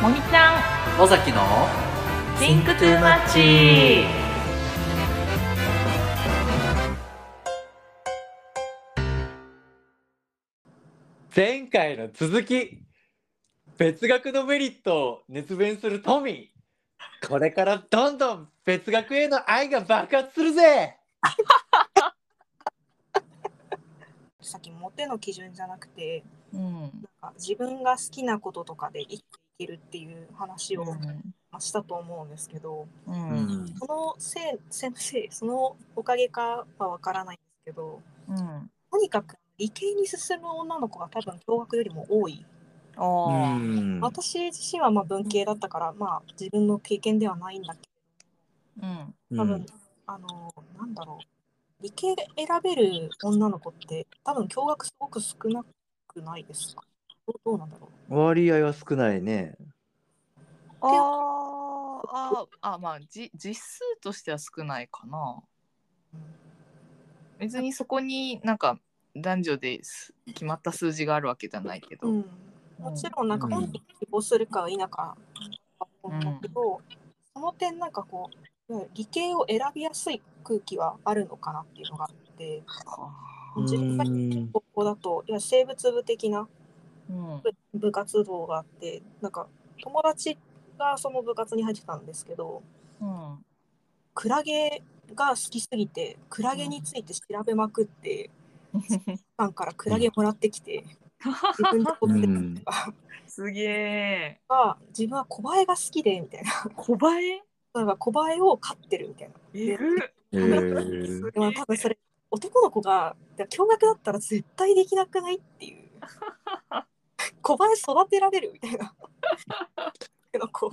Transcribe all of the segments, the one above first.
もみちゃん。尾崎の Think Too Much 前回の続き別学のメリットを熱弁するトミー。これからどんどん別学への愛が爆発するぜ。さっきモテの基準じゃなくてうん。なんか自分が好きなこととかで生きるっていう話を、まあしたと思うんですけどううん。んそのせいせいせいそのおかげかはわからないんですけどうん。とにかく理系に進む女の子が多分共学よりも多い。あ私自身はまあ文系だったからまあ自分の経験ではないんだけうん。ど多分、あのなんだろう。理系選べる女の子って多分共学すごく少なくないですか？どうどうなんだろう。割合は少ないね。あーあーあまあじ実数としては少ないかな。別にそこになんか男女です決まった数字があるわけじゃないけど、うん、もちろんなんか本人が希望するか否かだけど、その点なんかこう理系を選びやすい空気はあるのかなっていうのがあっては自分が高校だといや生物部的なうん。部部活動があってなんか友達がその部活に入ってたんですけどうんクラゲが好きすぎてクラゲについて調べまくって、さんからクラゲもらってきて自分で取ってたりとか。すげえ。が自分は小映えが好きでみたいな。小映なんか小映えを飼ってるみたいな。えーでも多分それ男の子が驚愕だったら絶対できなくないっていう小映え育てられるみたいな。の子。っ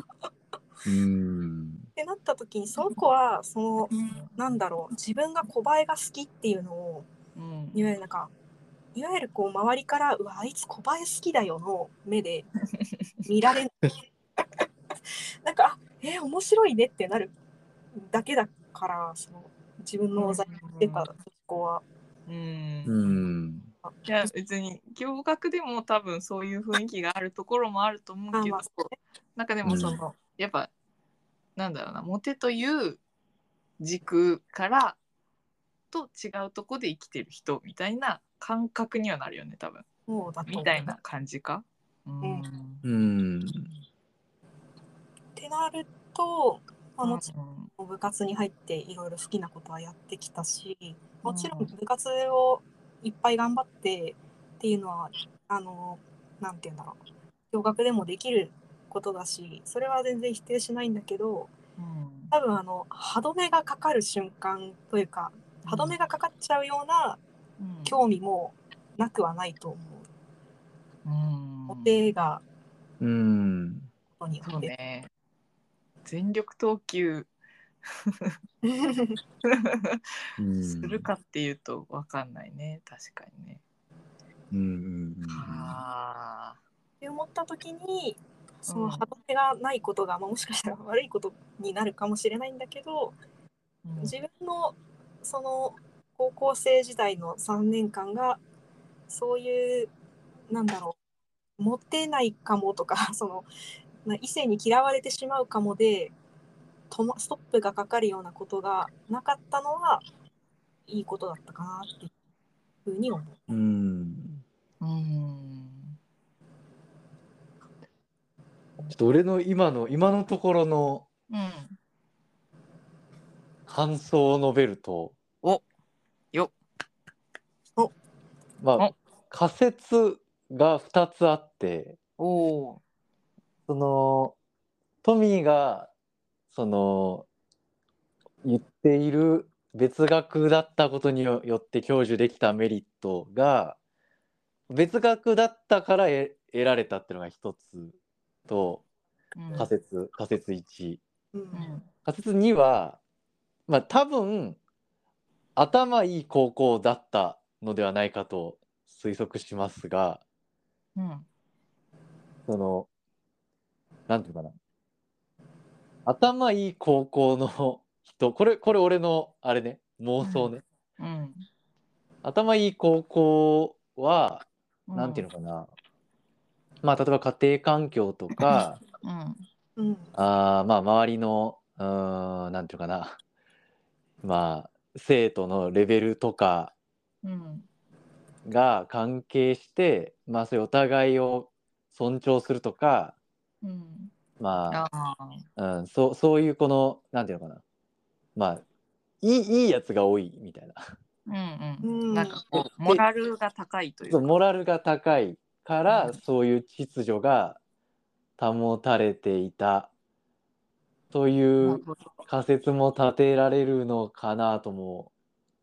うん。てなった時にその子はそのなんだろう自分が小映えが好きっていうのをうん。いわゆるなんかいわゆるこう周りから「うわあいつ小映え好きだよ」の目で見られない。なんかあ「えー面白いね」ってなるだけだからその自分の在ってた子は。うん。うんいや別に共学でも多分そういう雰囲気があるところもあると思うけど、なんかでもその、やっぱなんだろうなモテという軸からと違うとこで生きてる人みたいな感覚にはなるよね多分。そうだみたいな感じか。うん。うん。うん。ってなると、まあ、もちろうん。ん部活に入っていろいろ好きなことはやってきたしもちろんうん部活をいっぱい頑張ってっていうのはあのなんて言うんだろう。共学でもできることだしそれは全然否定しないんだけどうん。多分あの歯止めがかかる瞬間というか歯止めがかかっちゃうようなうん。興味もなくはないと思う。うん。モテがうん。そう。ね。全力投球うんするかっていうと分かんないね。確かにね。うんうんあ。って思った時にそうん。の歯止めがないことが、まあ、もしかしたら悪いことになるかもしれないんだけどー自分のその高校生時代の3年間がそういうなんだろうモテないかもとかそのまあ異性に嫌われてしまうかもで止まストップがかかるようなことがなかったのはいいことだったかなっていうふうに思う。うん。うんちょっと俺の今の今のところのうん感想を述べるとおよ。まあお。仮説が2つあっておおそのトミーがその言っている別学だったことによって享受できたメリットが別学だったから得得られたっていうのが一つとー仮説仮説1うん。うん仮説2はまあ多分頭いい高校だったのではないかと推測しますがうん。そのなんていうかな頭いい高校の人。これこれ俺のあれね。妄想ね、うん。頭いい高校はうんなんていうのかな、まあ例えば家庭環境とかうん。うん。あーまあ周りのうーんなんていうかな。まあ生徒のレベルとかうん。が関係してまあそういうお互いを尊重するとかうんまああ、うん、そうそういうこのなんていうのかな。まあいいいいやつが多いみたいな。ーうんううん。んなんかこうモラルが高いというか。そうモラルが高いから、うん。そういう秩序が保たれていたという仮説も立てられるのかなとも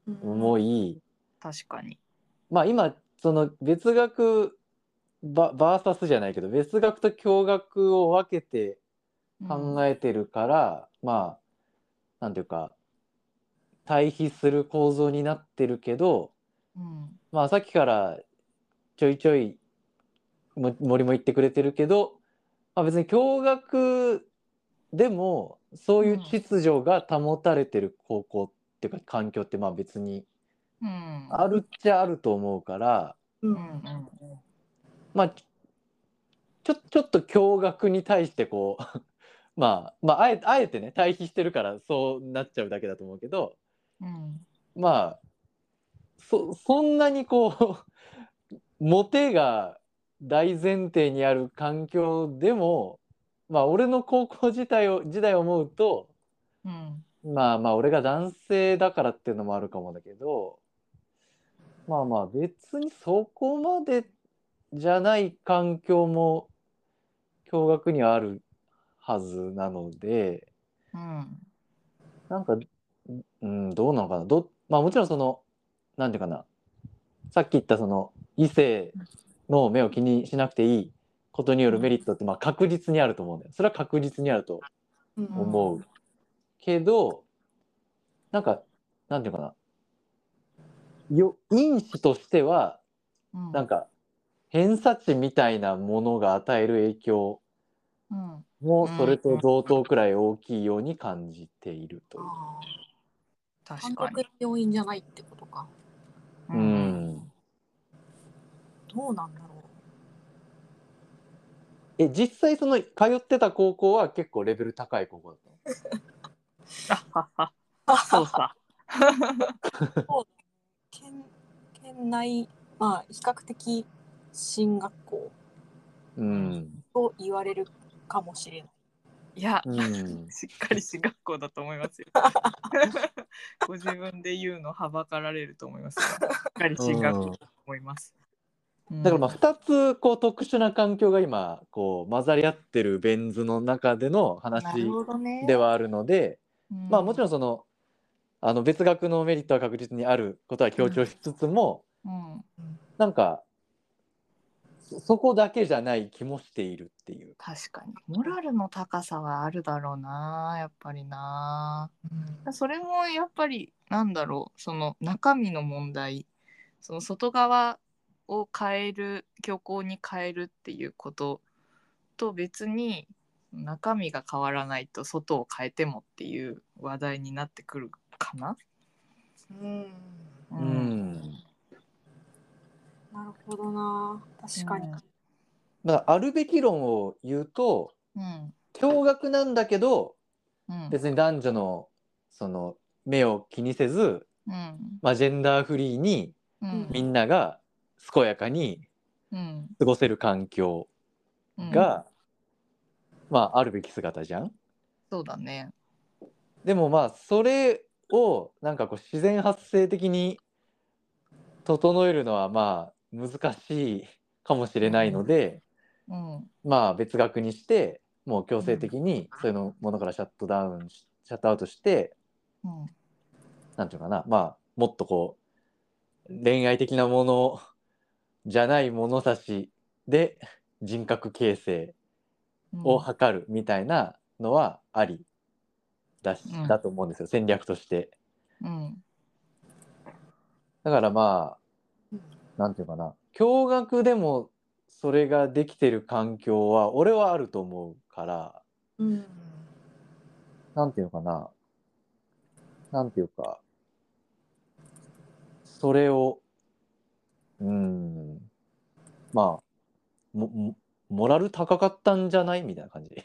うん。思い、確かに。まあ今その別学ババーサスじゃないけど別学と共学を分けて考えてるから、まあなんていうか対比する構造になってるけどうん。まあさっきからちょいちょいも森も言ってくれてるけど、まあ、別に共学でもそういう秩序が保たれてる高校っていうか環境ってまあ別にうん。あるっちゃあると思うから、ううんんうんまあちょちょっと共学に対してこう まあまああえあえてね対比してるからそうなっちゃうだけだと思うけどうん。まあそそんなにこう モテが大前提にある環境でもまあ俺の高校時代を時代を思うとうん。まあまあ俺が男性だからっていうのもあるかもだけどまあまあ別にそこまでじゃない環境も共学にはあるはずなのでうん。なんか、うん、どうなのかな。どまあもちろんそのなんていうかな。さっき言ったその異性の目を気にしなくていいことによるメリットってまあ確実にあると思うんだよ。それは確実にあるとう。ん。思う。けどなんかなんていうかな。よ因子としてはうん。なんか偏差値みたいなものが与える影響。うんもそれと同等くらい大きいように感じているという。あー。確かに。監督の要因じゃないってことか。う。ん、どうなんだろえ実際その通ってた高校は結構レベル高い高校だったの？あはは。う。そう。さ県県内、まあ、比較的進学校うん。と言われるかもしれない。いやうん。しっかり進学校だと思いますよ。ご自分で言うのはばかられると思いますよ。しっかり進学校だと思います、うん。だからまあ2つこう特殊な環境が今こう混ざり合ってるベン図の中でのな話るほどね。ではあるので、まあもちろん、んそのあの別学のメリットは確実にあることは強調しつつも、うん、なんかそそこだけじゃない気もしているっていう。確かにモラルの高さはあるだろうなやっぱりなそれもやっぱりなんだろうその中身の問題その外側を変える虚構に変えるっていうことと別に中身が変わらないと外を変えてもっていう話題になってくるかな。うん。ううんなるほどな。確かに。うんだからあるべき論を言うとうん共学なんだけどうん別に男女のその目を気にせず、うんまあ、ジェンダーフリーにうんみんなが健やかにうん過ごせる環境うんが、まああるべき姿じゃん。そうだね。でもまあそれをなんかこう自然発生的に整えるのはまあ難しいかもしれないので、うん。まあ別学にしてもう強制的にそういうのものからシャットダウンしシャットアウトしてうん。なんていうかな。まあもっとこう恋愛的なものじゃない物差しで人格形成を図るみたいなのはありだし、うん。だと思うんですよ。戦略として。うん。だからまあなんていうかな。共学でもそれができてる環境は俺はあると思うから。うん。なんていうのかな。なんていうか。それをうん。まあももモラル高かったんじゃない？みたいな感じ。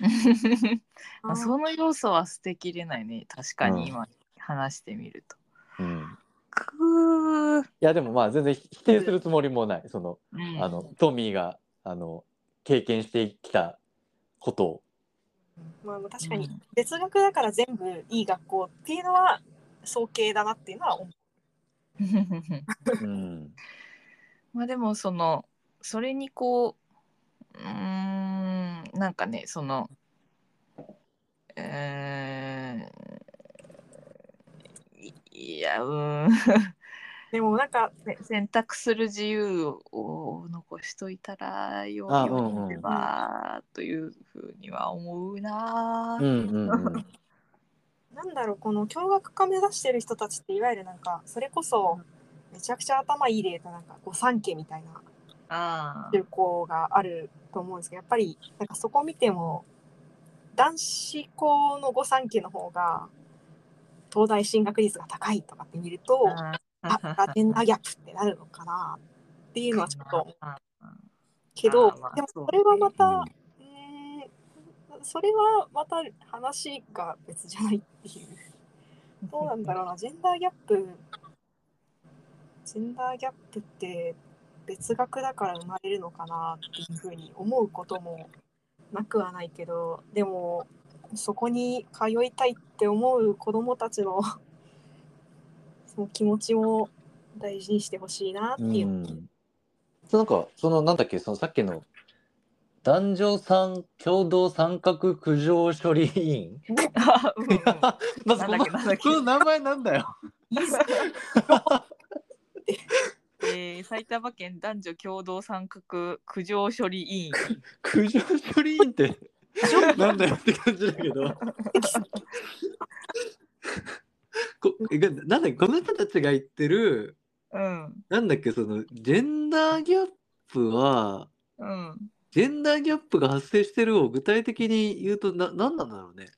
まあその要素は捨てきれないね。確かに今話してみると。うん、くー。いやでもまあ全然否定するつもりもない。そのうん。あのトミーがあの経験してきたこと。を。まあ、確かに哲学だから全部いい学校っていうのは早計だなっていうのは思う。うん。まあでもそのそれにこううーんなんかねそのえー、いいやうーん。でもなんかせ選択する自由を残しといたらよあようばというふうには思うな。う。んうんうん。なんだろうこの共学科目指してる人たちっていわゆるなんかそれこそめちゃくちゃ頭いい例となんか御三家みたいなあ中高があると思うんですけどやっぱりなんかそこ見ても男子校の御三家の方が東大進学率が高いとかって見るとああジェンダーギャップってなるのかなっていうのはちょっとけどでもそれはまた、それはまた話が別じゃないっていう。どうなんだろうな、ジェンダーギャップ、ジェンダーギャップって別学だから生まれるのかなっていうふうに思うこともなくはないけど、でもそこに通いたいって思う子どもたちの その気持ちも大事にしてほしいなってういう。ん。なんかそのなんだっけそのさっきの男女参共同参画苦情処理委員？あうんうんまずこのなんだっけなんだっけ この名前なんだよ。えー埼玉県男女共同参画苦情処理委員苦情処理委員って なんだよって感じだけど。こなんだっけこの人たちが言ってるうんなんだっけそのジェンダーギャップはうんジェンダーギャップが発生してるを具体的に言うとな何なんだろうね。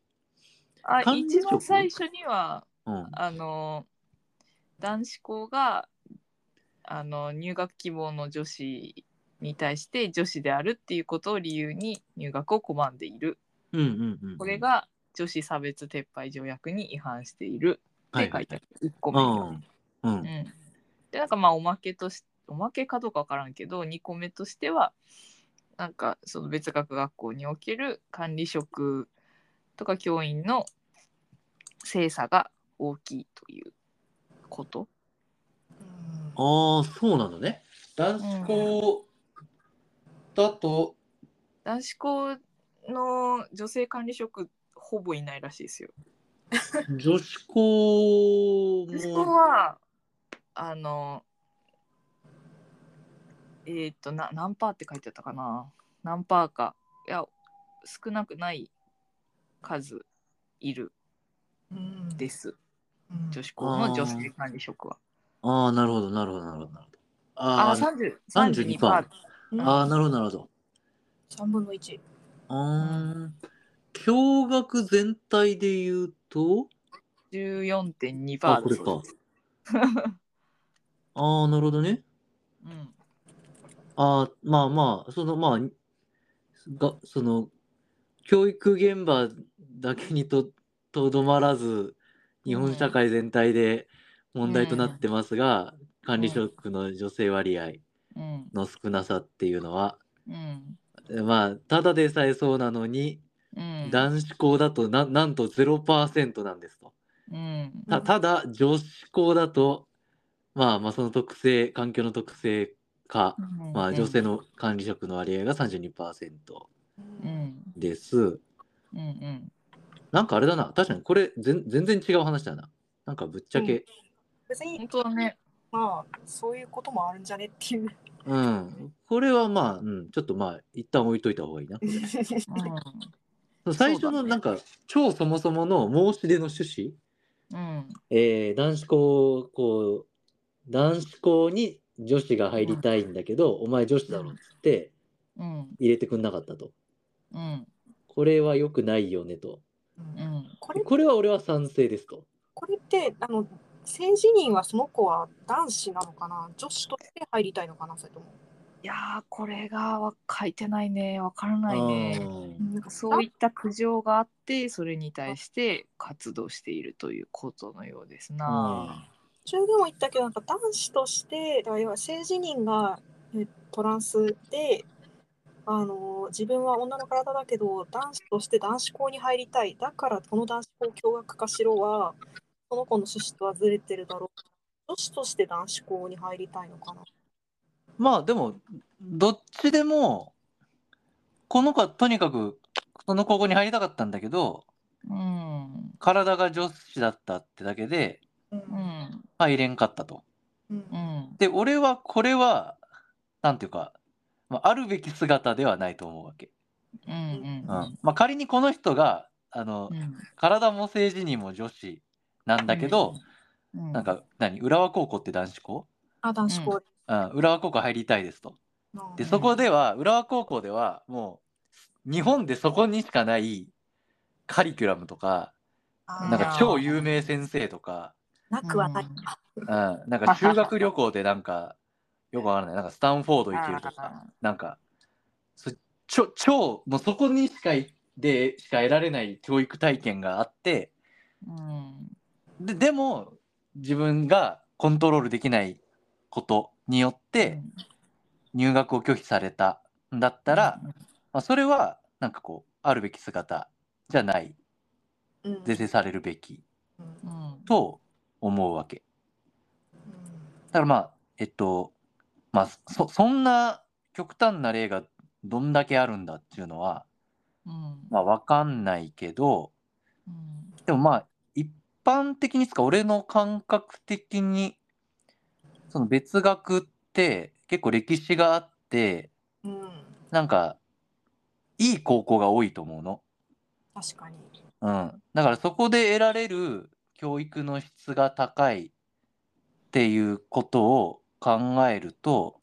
あ一番最初にはうん。あの男子校があの入学希望の女子に対して女子であるっていうことを理由に入学を拒んでいるうんうんうん。これが女子差別撤廃条約に違反しているって書いてある、1個う目。うんうん、でなんかまあおまけとしおまけかどうかわからんけど2個目としてはなんかその別学学校における管理職とか教員の精査が大きいということ。ああ、そうなのね。男子校だと、男子校の女性管理職ほぼいないらしいですよ。女子校女子校も、はあのえーっとな何パーって書いてあったかな何パーかいや少なくない数いるうんですうん女子校の女性管理職は。ああ、なるほど、なるほど、なるほど。なるほどあああ30 32パー。うんあ、ああ、なるほど、なるほど。3分の1。あー共学全体で言うと、14.2パあ、ーこれか。ああ、なるほどね。うん。ああ、まあまあ、そのまあ、が、その、教育現場だけにと、とどまらず、日本社会全体で問題となってますが、管理職の女性割合。うんの少なさっていうのは、うん。まあ、ただでさえそうなのに、うん。男子校だとな、なんと0%なんですと。うん。たただ、女子校だと、まあまあ、その特性、環境の特性か、うん。まあ、女性の管理職の割合が32%うん。です。うんうん。なんかあれだな、確かにこれ全全然違う話だな。なんかぶっちゃけ、別に本当だね。まあそういうこともあるんじゃねっていう。うん、これはまあ、うん、ちょっとまあ、一旦置いといた方がいいな。う最初のなんか、超そもそもの申し出の趣旨、んうん。えー男子校、こう、男子校に女子が入りたいんだけど、お前女子だろっつってうん。入れてくんなかったと。うん。これは良くないよねと。うん。これこれは俺は賛成ですと。これってあの性自認はその子は男子なのかな？女子として入りたいのかな？それとも。いやーこれがわ書いてないねわからないね。うんなんかそういった苦情があってそれに対して活動しているということのようですな。中でも言ったけどなんか男子としてだから要は性自認がえトランスであの自分は女の体だけど男子として男子校に入りたいだからこの男子校共学化しろはその子の趣旨とはずれてるだろう。女子として男子校に入りたいのかな。まあでもどっちでもこの子はとにかくその高校に入りたかったんだけどうん体が女子だったってだけでうんうん入れんかったと。うん。うん。で俺はこれはなんていうか、まあ、あるべき姿ではないと思うわけ。うん。うん。うん。まあ、仮にこの人があの、うん。体も性自認も女子なんだけど、うん。なんか何？浦和高校って男子校、あ男子校。うん、浦和高校入りたいですと。のでうん。そこでは浦和高校ではもう日本でそこにしかないカリキュラムとかなんか超有名先生とか、なくはない、うん、なんか 修学旅行でなんかよくわからない。なんかスタンフォード行けるとあかなんかそちょ超もうそこにしかいでしか得られない教育体験があって。うんででも自分がコントロールできないことによって入学を拒否されたんだったら、まあ、それはなんかこうあるべき姿じゃない。うん。是正されるべき。と思うわけ。だからまあえっとまあそそんな極端な例がどんだけあるんだっていうのはうん。まあ分かんないけどうん。でもまあ一般的につか？俺の感覚的にその別学って結構歴史があってうん。なんかいい高校が多いと思うの。確かに。うん、だからそこで得られる教育の質が高いっていうことを考えると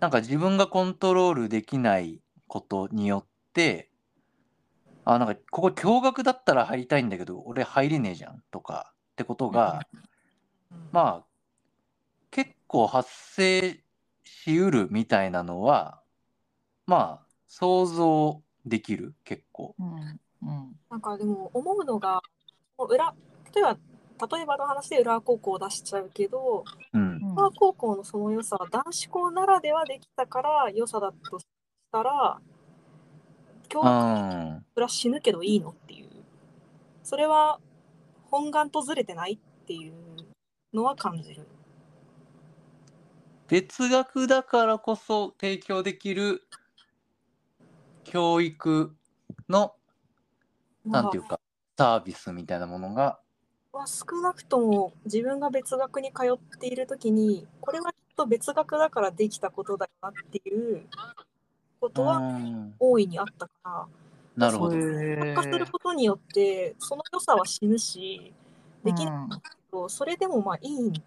なんか自分がコントロールできないことによってあなんかここ共学だったら入りたいんだけど俺入れねえじゃんとかってことがまあ結構発生しうるみたいなのはまあ想像できる結構。うんうん。なんかでも思うのがもう裏例えば例えばの話で浦和高校を出しちゃうけどうん。うん浦和高校のその良さは男子校ならではできたから良さだとしたら教う育んそれは死ぬけどいいのっていうそれは本願とずれてないっていうのは感じる。別学だからこそ提供できる教育のなんていうかサービスみたいなものがまあ、少なくとも自分が別学に通っている時にこれはきっと別学だからできたことだよなっていうことはうん。大いにあったからなるほど。参加することによってその良さは死ぬしできないけどそれでもまあいいんだっ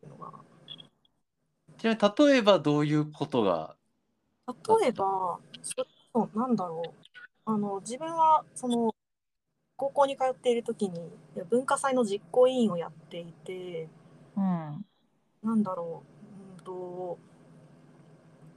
ていうのが。ちなみに例えばどういうことが？例えばそなんだろう。あの自分はその高校に通っている時に文化祭の実行委員をやっていてうん。なんだろう、うんと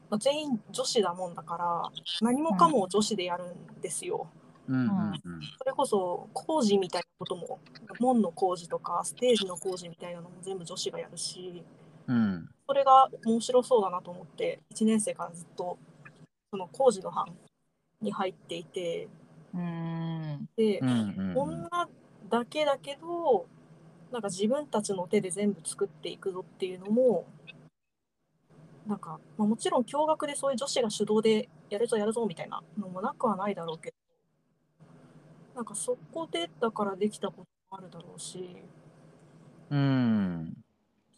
まあ、全員女子だもんだから何もかも女子でやるんですよ。うんうんそれこそ工事みたいなことも門の工事とかステージの工事みたいなのも全部女子がやるしうんうんそれが面白そうだなと思って1年生からずっとその工事の班に入っていてうん。でうんうんうん。女だけだけどなんか自分たちの手で全部作っていくぞっていうのもなんか、まあ、もちろん共学でそういう女子が主導でやるぞやるぞみたいなのもなくはないだろうけどなんかそこでだからできたこともあるだろうしうん。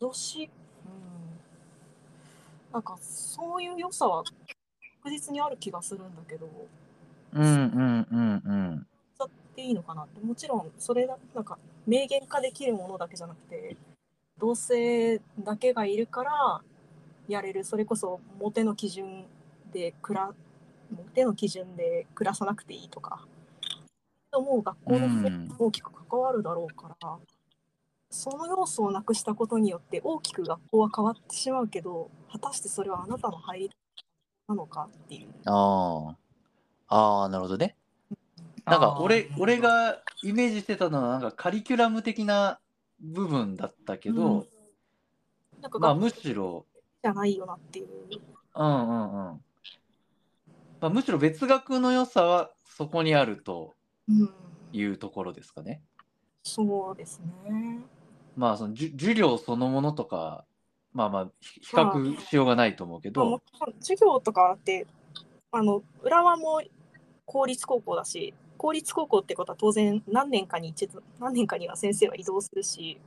女子、うん、なんかそういう良さは確実にある気がするんだけどうんうんうんうん。使っていいのかなって。もちろんそれだなんか明言化できるものだけじゃなくて同性だけがいるからやれるそれこそモテの基準で暮らモテの基準で暮らさなくていいとかもう学校の大きく関わるだろうから、その要素をなくしたことによって大きく学校は変わってしまうけど果たしてそれはあなたの入りなのかっていう。ああ。ああ、なるほどね。なんか俺俺がイメージしてたのはなんかカリキュラム的な部分だったけど、なんかまあむしろ、じゃないよなっていう。うんうんうん。まあ、むしろ別学の良さはそこにあるとうん、いうところですかね。そうですね。まあその授業そのものとか、まあまあひ比較しようがないと思うけまあ、もど、ちろん授業とかってあの浦和も公立高校だし公立高校ってことは当然何年かに一度何年かには先生は移動するし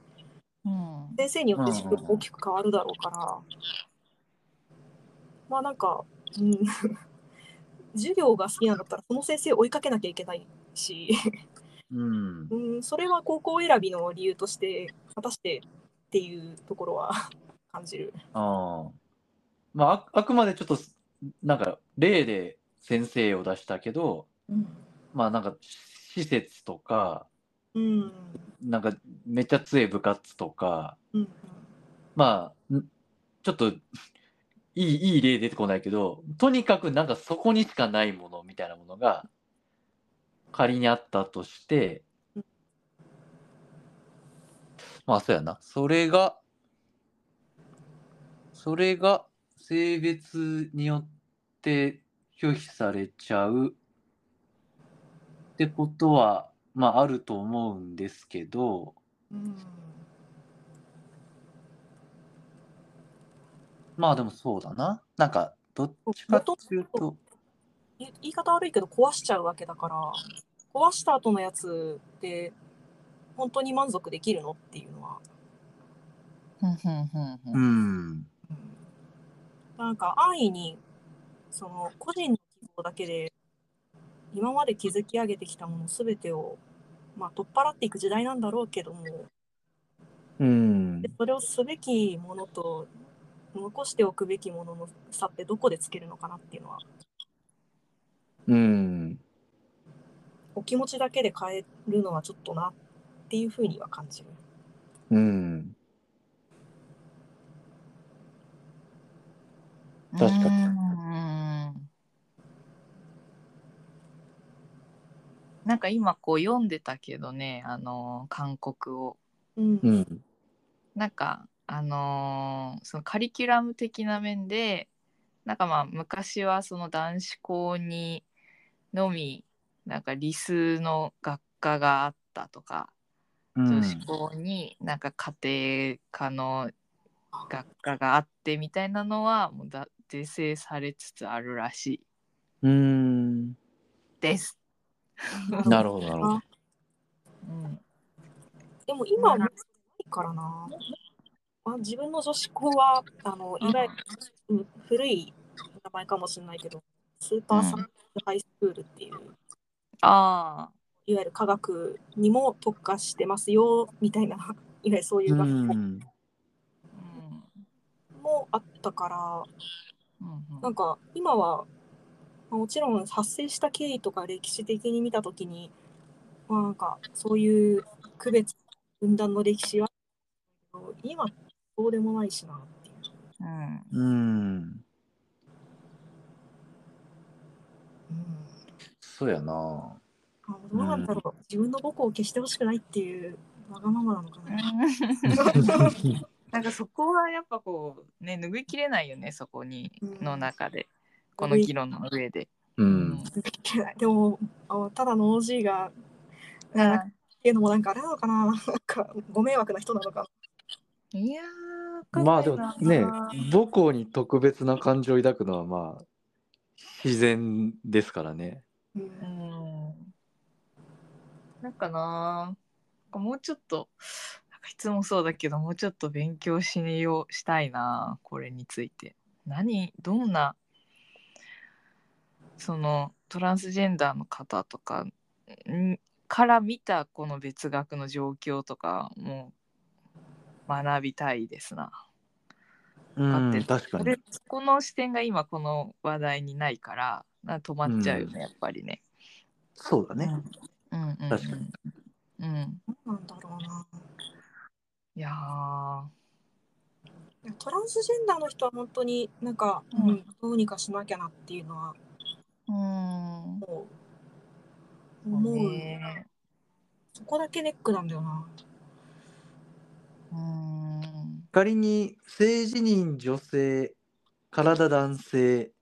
うん先生によって大きく変わるだろうから、まあなんか、うん、授業が好きなんだったらその先生を追いかけなきゃいけないし、うん。うん、それは高校選びの理由として果たしてっていうところは感じる。ああ。まあああくまでちょっとなんか例で先生を出したけど、うんまあなんか施設とか、うんなんかめっちゃ強い部活とか、うんまあ、んちょっといいいい例出てこないけど、とにかくなんかそこにしかないものみたいなものが仮にあったとしてうん、まあそうやな。それが、それが性別によって拒否されちゃうってことは、まああると思うんですけど、うん。まあでもそうだな。なんか、どっちかっていうと、い言い方悪いけど壊しちゃうわけだから壊した後のやつで本当に満足できるのっていうのは、うん。なんか安易にその個人の希望だけで今まで築き上げてきたもの全てを、まあ、取っ払っていく時代なんだろうけどもうんで。それをすべきものと残しておくべきものの差ってどこでつけるのかなっていうのはうん。お気持ちだけで変えるのはちょっとなっていうふうには感じる。うん。確かにうんなんか今こう読んでたけどねあの韓国をうんうん。なんかあのーそのカリキュラム的な面でなんかまあ昔はその男子校にのみなんか理数の学科があったとか、女子校になんか家庭科の学科があってみたいなのはもうだ是正されつつあるらしいうん。です。なるほど、なるほど。うん、でも今はないからな。あ自分の女子校はあのいわゆる、うん古い名前かもしれないけどスーパーサインスハイスクールっていう、あいわゆる科学にも特化してますよみたいな いわゆるそういう学校。うん。あ、うんもあったから、うんうん。なんか今はまあもちろん発生した経緯とか歴史的に見たときに、まあ、なんかそういう区別分断の歴史は今そうでもないしなっていう。うんうん。うんそうやな。あどうなんだろう、自分の母校を消してほしくないっていうわがままなのかな。なんかそこはやっぱこうね拭いきれないよねそこにうんの中でこの議論の上で。うん。でもあただの OG がうんなっていうのもなんかあれなのかななんかご迷惑な人なのかいやーまあでもねな、母校に特別な感情を抱くのはまあ自然ですからね。な。ううんんなんかなもうちょっとなんかいつもそうだけどもうちょっと勉強しようしたいなこれについて何どんなそのトランスジェンダーの方とかんから見たこの別学の状況とかも学びたいですな。うん確かにで。この視点が今この話題にないからな止まっちゃうよね、やっぱりね。そうだね。うんうんうんうん確かにうん何なんだろうな。いやートランスジェンダーの人は本当になんか、うんうんどうにかしなきゃなっていうのはうん。思う、ね。そこだけネックなんだよな。うん。仮に性自認女性体男性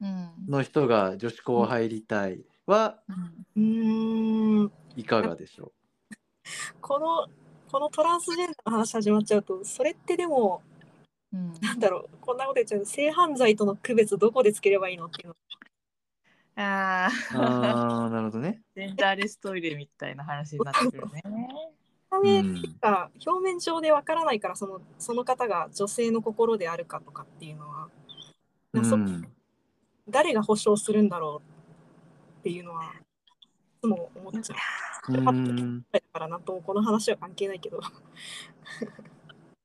うん。の人が女子校入りたいはうーん。いかがでしょこのこのトランスジェンダーの話始まっちゃうとそれってでもうん。なんだろうこんなこと言っちゃう性犯罪との区別どこでつければいいのっていうのあうああなるほどね。ージェンダーレストイレみたいな話になってくるね。表面上でわからないからそのその方が女性の心であるかとかっていうのは。うそん誰が保証するんだろうっていうのはいつも思っちゃう。うん。だからなんともこの話は関係ないけど。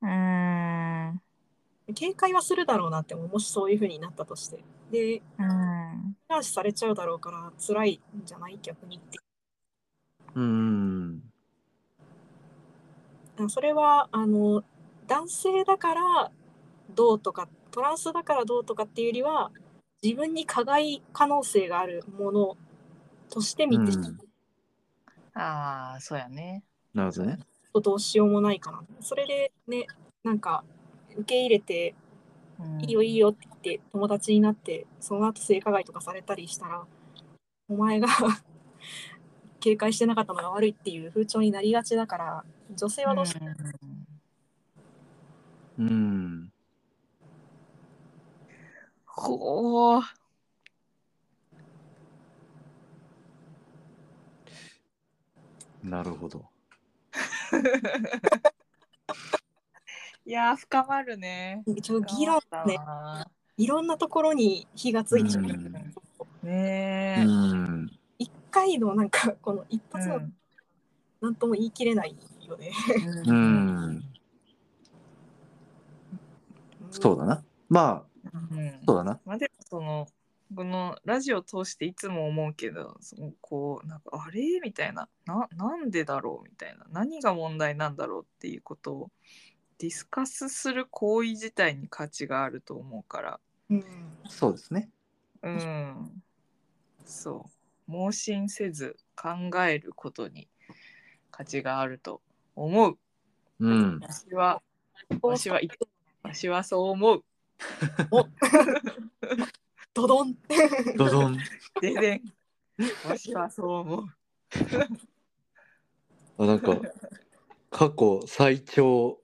うん警戒はするだろうなって思う。もしそういう風になったとして。でうん。監視されちゃうだろうから辛いんじゃない？逆にって。うんうん。それはあの男性だからどうとかトランスだからどうとかっていうよりは自分に加害可能性があるものとして見てしまうああそうやね。なるほどね。とどうしようもないかな。それでねなんか受け入れてうんいいよいいよって言って友達になってその後性加害とかされたりしたらお前が 警戒してなかったのが悪いっていう風潮になりがちだから女性はどうしてもうんほう。なるほど。いやー深まるね。一応議論ねいろんなところに火がついちゃう。うんねうえ。ん一回のなんかこの一発のうんなんとも言い切れないよね。う。んそうだな。まあうんそうだな。まあでもそのこのラジオを通していつも思うけどそのこうなんかあれ？みたいなななんでだろう？みたいな何が問題なんだろう？っていうことをディスカスする行為自体に価値があると思うからうん。そうですね。うんそう盲信せず考えることに価値があると思ううん。私は私は私はそう思うドドン。どどん。ででん私はそう思うあなんか過去最長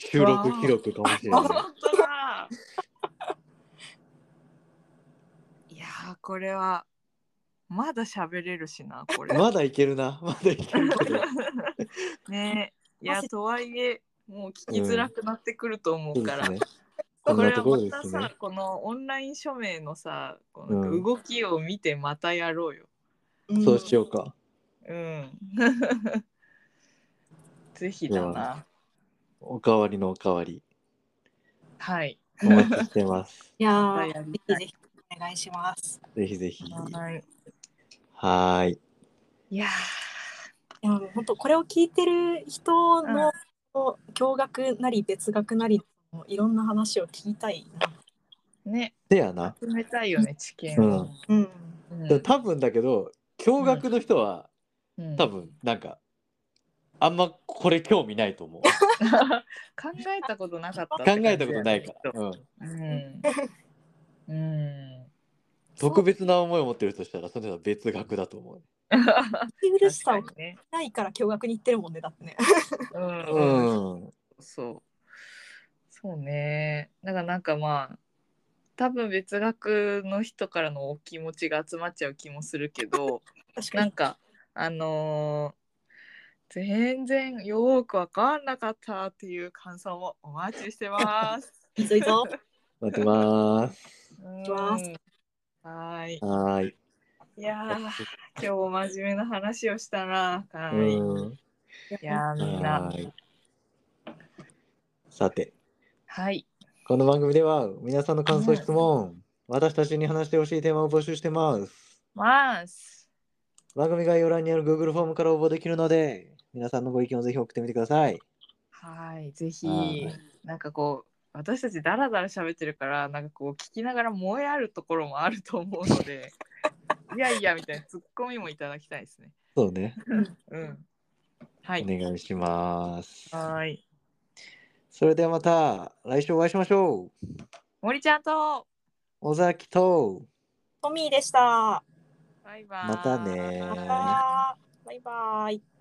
収録記録かもしれない。本当だ いやーこれはまだ喋れるしなこれまだいけるな。まだいけるけど。ねいやとはいえもう聞きづらくなってくると思そううから、ですね。こんこれはまたさ。このオンライン署名のさこうんの動きを見てまたやろうよそうしようか。うん ぜひだなおかわりのおかわり。はいお待ちしてます。いやぜひぜひお願いします。ぜひぜひ。はいい。いやいや本当これを聞いてる人の共学なり別学なりのいろんな話を聞きたいな。ーねでやな。集めたいよね知見を、うん。うん多分だけど、驚愕の人はうん多分なんか、あんまこれ興味ないと思う。考えたことなかった考えたことないから。うん。うん。うん。特別な思いを持ってるとしたら、それは別学だと思う。聞き苦しさを。ないから共学に行ってるもんねだってね。うん。うん。そう。そうね。だからなんかまあ、多分別学の人からのお気持ちが集まっちゃう気もするけど、確かに。なんか、あのー全然よくわかんなかったっていう感想もお待ちしてます。いいぞいいぞ。待ってます。はーい。はーい。いやー、今日も真面目な話をしたな。はうい。いん。やー、みんな。さて、はい。この番組では皆さんの感想、質問、私たちに話してほしいテーマを募集してます。ます。番組概要欄にある Google フォームから応募できるので、皆さんのご意見をぜひ送ってみてください。はい、ぜひはい、なんかこう、私たちダラダラ喋ってるから、なんかこう、聞きながら燃えあるところもあると思うので、いやいやみたいなツッコミもいただきたいですね。そうね。うん。はい。お願いします。はーい。それではまた来週お会いしましょう。森ちゃんと、尾崎と、トミーでした。バイバイ。またねまた。バイバイ。